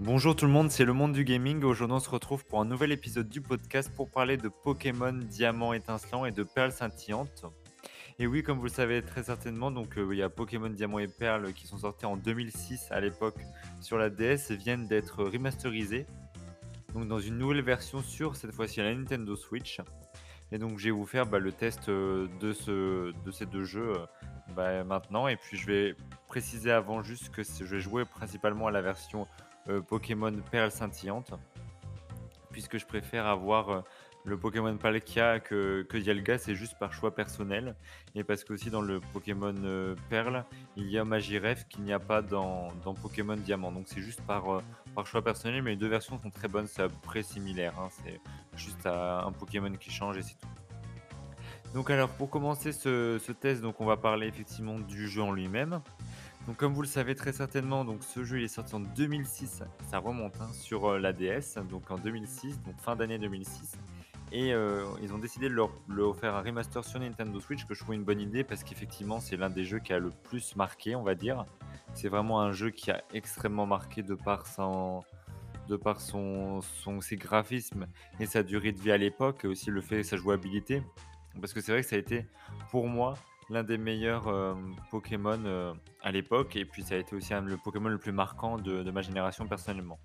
Bonjour tout le monde, c'est le monde du gaming. Aujourd'hui, on se retrouve pour un nouvel épisode du podcast pour parler de Pokémon Diamant étincelant et de Perles scintillantes. Et oui, comme vous le savez très certainement, donc euh, il y a Pokémon Diamant et Perles qui sont sortis en 2006 à l'époque sur la DS viennent d'être remasterisés. Donc dans une nouvelle version sur cette fois-ci la Nintendo Switch. Et donc je vais vous faire bah, le test euh, de, ce, de ces deux jeux euh, bah, maintenant. Et puis je vais préciser avant juste que je vais jouer principalement à la version Pokémon Perle scintillante, puisque je préfère avoir euh, le Pokémon Palkia que, que Dialga, c'est juste par choix personnel, et parce qu'aussi dans le Pokémon euh, Perle, il y a Magiref qu'il n'y a pas dans, dans, Pokémon Diamant, donc c'est juste par, par choix personnel, mais les deux versions sont très bonnes, c'est à peu près similaire, hein. c'est juste un Pokémon qui change et c'est tout. Donc alors pour commencer ce, ce, test, donc on va parler effectivement du jeu en lui-même. Donc comme vous le savez très certainement, donc ce jeu il est sorti en 2006, ça remonte hein, sur euh, la DS, donc en 2006, donc fin d'année 2006. Et euh, ils ont décidé de leur, leur, faire un remaster sur Nintendo Switch, que je trouve une bonne idée parce qu'effectivement c'est l'un des jeux qui a le plus marqué, on va dire. C'est vraiment un jeu qui a extrêmement marqué de par son, de par son, son, ses graphismes et sa durée de vie à l'époque, et aussi le fait de sa jouabilité. Parce que c'est vrai que ça a été, pour moi, l'un des meilleurs euh, Pokémon euh, à l'époque, et puis ça a été aussi le Pokémon le plus marquant de, ma génération personnellement.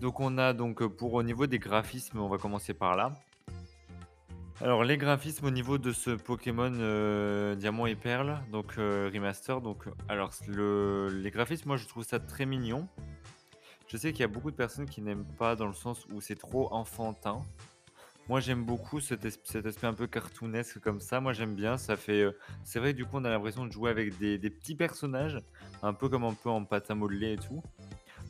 Donc on a donc pour au niveau des graphismes, on va commencer par là. Alors les graphismes au niveau de ce Pokémon euh, Diamant et Perle, donc remaster, donc alors le, les graphismes, moi je trouve ça très mignon. Je sais qu'il y a beaucoup de personnes qui n'aiment pas dans le sens où c'est trop enfantin. Moi, j'aime beaucoup cet, aspect un peu cartoonesque comme ça. Moi, j'aime bien. Ça fait, euh, c'est vrai, du coup, on a l'impression de jouer avec des, petits personnages, un peu comme un peu en pâte à modeler et tout.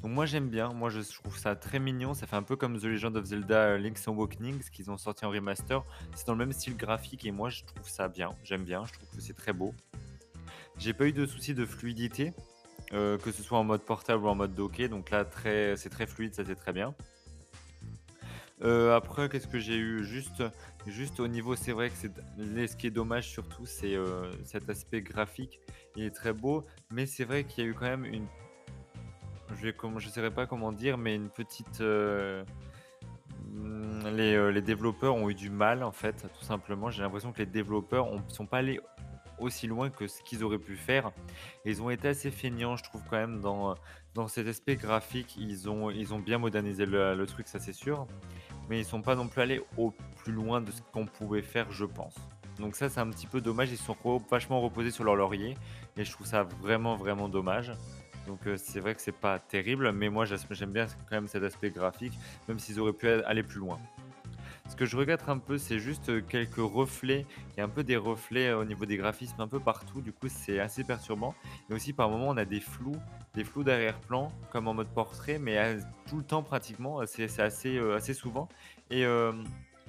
Donc moi, j'aime bien. Moi, je trouve ça très mignon. Ça fait un peu comme The Legend of Zelda euh, Link's Awakening, ce qu'ils ont sorti en remaster. C'est dans le même style graphique et moi, je trouve ça bien. J'aime bien. Je trouve que c'est très beau. J'ai pas eu de soucis de fluidité, euh, que ce soit en mode portable ou en mode docké. Donc là, c'est très fluide, ça c'est très bien. Euh, après, qu'est-ce que j'ai eu juste, juste au niveau, c'est vrai que c'est ce qui est dommage surtout, c'est euh, cet aspect graphique. Il est très beau, mais c'est vrai qu'il y a eu quand même une. Je ne je pas comment dire, mais une petite. Euh, les, les, développeurs ont eu du mal en fait, tout simplement. J'ai l'impression que les développeurs ne sont pas allés aussi loin que ce qu'ils auraient pu faire. ils ont été assez feignants, je trouve, quand même, dans, dans cet aspect graphique. Ils ont, ils ont bien modernisé le truc, ça c'est sûr mais ils sont pas non plus allés au plus loin de ce qu'on pouvait faire, je pense. Donc ça, c'est un petit peu dommage. Ils sont vachement reposés sur leur laurier et je trouve ça vraiment, vraiment dommage. Donc euh, c'est vrai que c'est pas terrible, mais moi j'aime bien quand même cet aspect graphique, même s'ils auraient pu aller plus loin. Ce que je regrette un peu, c'est juste euh, quelques reflets. Il y a un peu des reflets euh, au niveau des graphismes un peu partout. Du coup, c'est assez perturbant. Et aussi, par moments, on a des flous, des flous d'arrière-plan, comme en mode portrait, mais euh, tout le temps pratiquement. C'est assez, assez souvent. Et,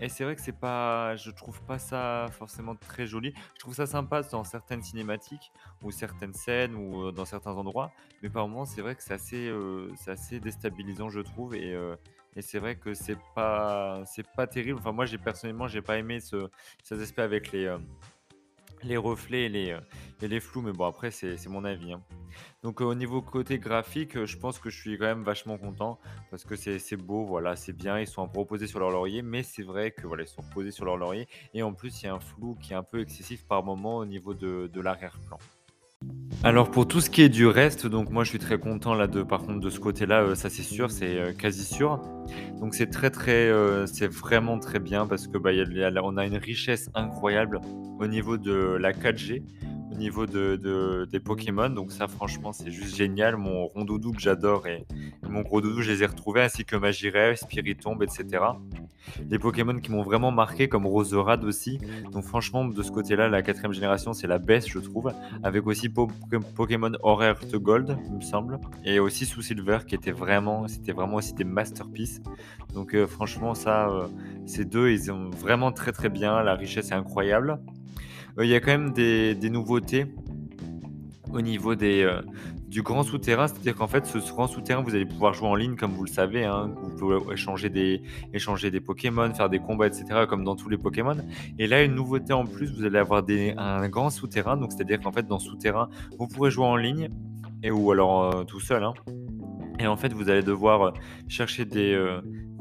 et c'est vrai que c'est pas, je trouve pas ça forcément très joli. Je trouve ça sympa dans certaines cinématiques ou certaines scènes ou dans certains endroits, mais par moments c'est vrai que c'est assez, assez déstabilisant, je trouve. Et, et c'est vrai que c'est pas, c'est pas terrible. Enfin, moi, j'ai personnellement, j'ai pas aimé ce, cet aspect avec les, euh, les reflets et les, euh, les flous. Mais bon, après, c'est, mon avis. hein. Donc, euh, au niveau côté graphique, je pense que je suis quand même vachement content parce que c'est, c'est beau, voilà, c'est bien. Ils sont reposés sur leur laurier, mais c'est vrai que voilà, ils sont reposés sur leur laurier. Et en plus, il y a un flou qui est un peu excessif par moment au niveau de, de l'arrière-plan. Alors pour tout ce qui est du reste, donc moi je suis très content là de par contre de ce côté-là, euh, ça c'est sûr, c'est euh, quasi sûr. Donc c'est très très, euh, c'est vraiment très bien parce que bah, on a une richesse incroyable au niveau de la 4G au niveau de, des Pokémon. Donc ça, franchement, c'est juste génial. Mon rondoudou que j'adore et, mon gros doudou, je les ai retrouvés, ainsi que Magirev, Spiritomb, etc. Les Pokémon qui m'ont vraiment marqué, comme Roserade aussi. Donc franchement, de ce côté-là, la quatrième génération, c'est la baisse, je trouve. Avec aussi Pokémon Horaire de Gold, il me semble. Et aussi sous Silver, qui était vraiment, c'était vraiment aussi des masterpieces. Donc euh, franchement, ça, euh, ces deux, ils ont vraiment très très bien. La richesse est incroyable. Euh, il y a quand même des, nouveautés au niveau des, euh, du grand souterrain, c'est-à-dire qu'en fait, ce grand souterrain, vous allez pouvoir jouer en ligne, comme vous le savez. Hein, vous pouvez échanger des, échanger des Pokémon, faire des combats, etc., comme dans tous les Pokémon. Et là, une nouveauté en plus, vous allez avoir des, un grand souterrain. Donc, c'est-à-dire qu'en fait, dans souterrain, vous pourrez jouer en ligne et ou alors euh, tout seul. Hein, Et en fait, vous allez devoir chercher des,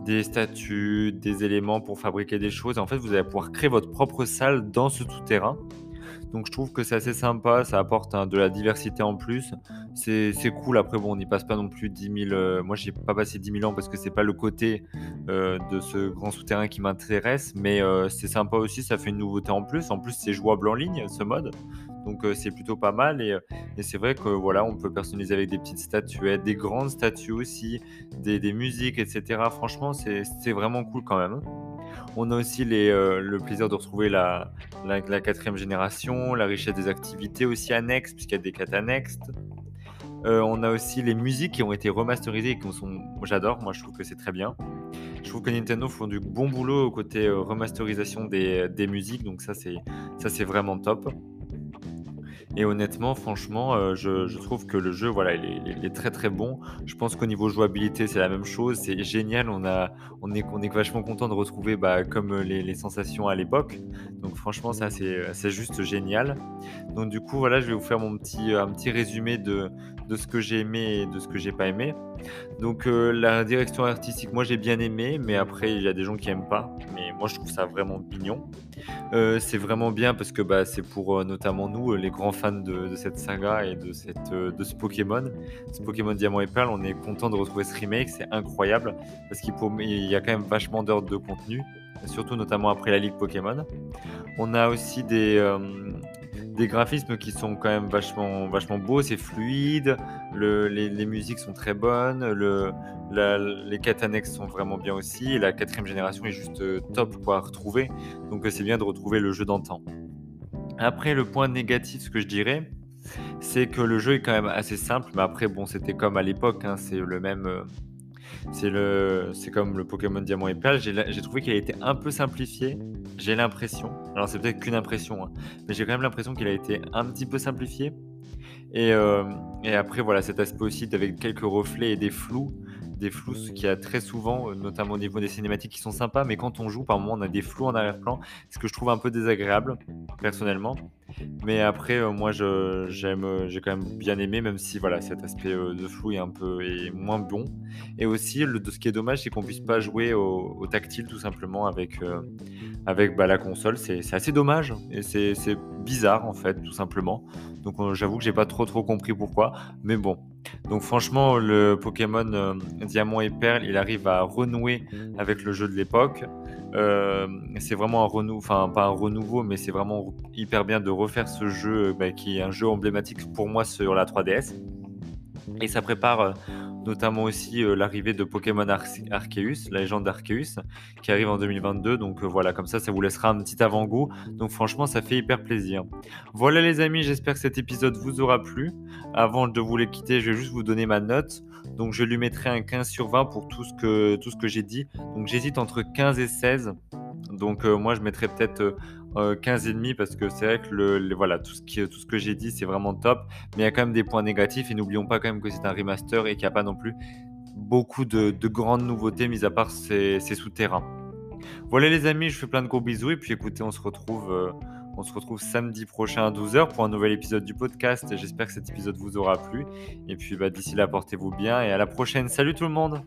des statues, des éléments pour fabriquer des choses. en fait, vous allez pouvoir créer votre propre salle dans ce tout-terrain. Donc je trouve que c'est assez sympa, ça apporte hein, de la diversité en plus. C'est cool, après bon, on n'y passe pas non plus 10 000... Euh, moi, j'ai pas passé 10 000 ans parce que c'est pas le côté euh, de ce grand souterrain qui m'intéresse, mais euh, c'est sympa aussi, ça fait une nouveauté en plus. En plus, c'est jouable en ligne, ce mode. Donc c'est plutôt pas mal et, c'est vrai que voilà, on peut personnaliser avec des petites statuettes, des grandes statues aussi, des, des musiques, etc. Franchement, c'est vraiment cool quand même. On a aussi euh, le plaisir de retrouver la, quatrième génération, la richesse des activités aussi annexes, puisqu'il y a des quêtes annexes. Euh, on a aussi les musiques qui ont été remasterisées et qui sont. J'adore, moi je trouve que c'est très bien. Je trouve que Nintendo font du bon boulot côté euh, remasterisation des, des musiques, donc ça c'est vraiment top. Et honnêtement, franchement, euh, je, trouve que le jeu, voilà, il est, très très bon. Je pense qu'au niveau jouabilité, c'est la même chose. C'est génial. On, a, on, est, on est vachement content de retrouver bah, comme les, sensations à l'époque. Donc franchement, ça c'est juste génial. Donc du coup, voilà, je vais vous faire mon petit, un petit résumé de, de ce que j'ai aimé et de ce que j'ai pas aimé. Donc euh, la direction artistique, moi j'ai bien aimé, mais après il y a des gens qui aiment pas. Mais moi je trouve ça vraiment mignon. Euh, c'est vraiment bien parce que bah, c'est pour euh, notamment nous, les grands fans de, cette saga et de, cette, de ce Pokémon, ce Pokémon Diamant et Perle. On est content de retrouver ce remake, c'est incroyable parce qu'il y a quand même vachement d'heures de contenu, surtout notamment après la Ligue Pokémon. On a aussi des des graphismes qui sont quand même vachement, vachement beaux, c'est fluide, les, musiques sont très bonnes, le, les quêtes annexes sont vraiment bien aussi, la quatrième génération est juste euh, top pour à retrouver, donc euh, c'est bien de retrouver le jeu d'antan. Après, le point négatif, ce que je dirais, c'est que le jeu est quand même assez simple, mais après, bon, c'était comme à l'époque, hein, c'est le même... Euh, c'est le, c'est comme le Pokémon Diamant et Perle. J'ai trouvé qu'il a été un peu simplifié. J'ai l'impression. Alors c'est peut-être qu'une impression, hein, mais j'ai quand même l'impression qu'il a été un petit peu simplifié. Et, euh, et, après voilà cet aspect aussi avec quelques reflets et des flous, des flous ce qu'il y a très souvent, euh, notamment au niveau des cinématiques qui sont sympas, mais quand on joue par moment on a des flous en arrière-plan, ce que je trouve un peu désagréable personnellement. Mais après, euh, moi, j'aime, euh, j'ai quand même bien aimé, même si voilà, cet aspect euh, de flou est un peu est moins bon. Et aussi, le, ce qui est dommage, c'est qu'on puisse pas jouer au, tactile tout simplement avec, avec bah, la console. C'est assez dommage et c'est bizarre en fait, tout simplement. Donc, j'avoue que j'ai pas trop trop compris pourquoi. Mais bon. Donc, franchement, le Pokémon Diamant et Perle, il arrive à renouer avec le jeu de l'époque. Euh, c'est vraiment un renouveau, enfin pas un renouveau, mais c'est vraiment hyper bien de refaire ce jeu bah, qui est un jeu emblématique pour moi sur la 3DS. Et ça prépare euh, notamment aussi euh, l'arrivée de Pokémon Arceus, la légende d'Arceus, qui arrive en 2022. Donc voilà, comme ça, ça vous laissera un petit avant-goût. Donc franchement, ça fait hyper plaisir. Voilà les amis, j'espère que cet épisode vous aura plu. Avant de vous les quitter, je vais juste vous donner ma note. Donc je lui mettrai un 15 sur 20 pour tout ce que, j'ai dit. Donc j'hésite entre 15 et 16. Donc euh, moi je mettrais peut-être 15 euh, et demi parce que c'est vrai que le, voilà, tout ce, qui, tout ce que j'ai dit c'est vraiment top. Mais il y a quand même des points négatifs et n'oublions pas quand même que c'est un remaster et qu'il n'y a pas non plus beaucoup de, grandes nouveautés mis à part ces, souterrains. Voilà les amis, je fais plein de gros bisous et puis écoutez, on se retrouve... Euh, on se retrouve samedi prochain à 12h pour un nouvel épisode du podcast. J'espère que cet épisode vous aura plu. Et puis bah, d'ici là, portez-vous bien et à la prochaine. Salut tout le monde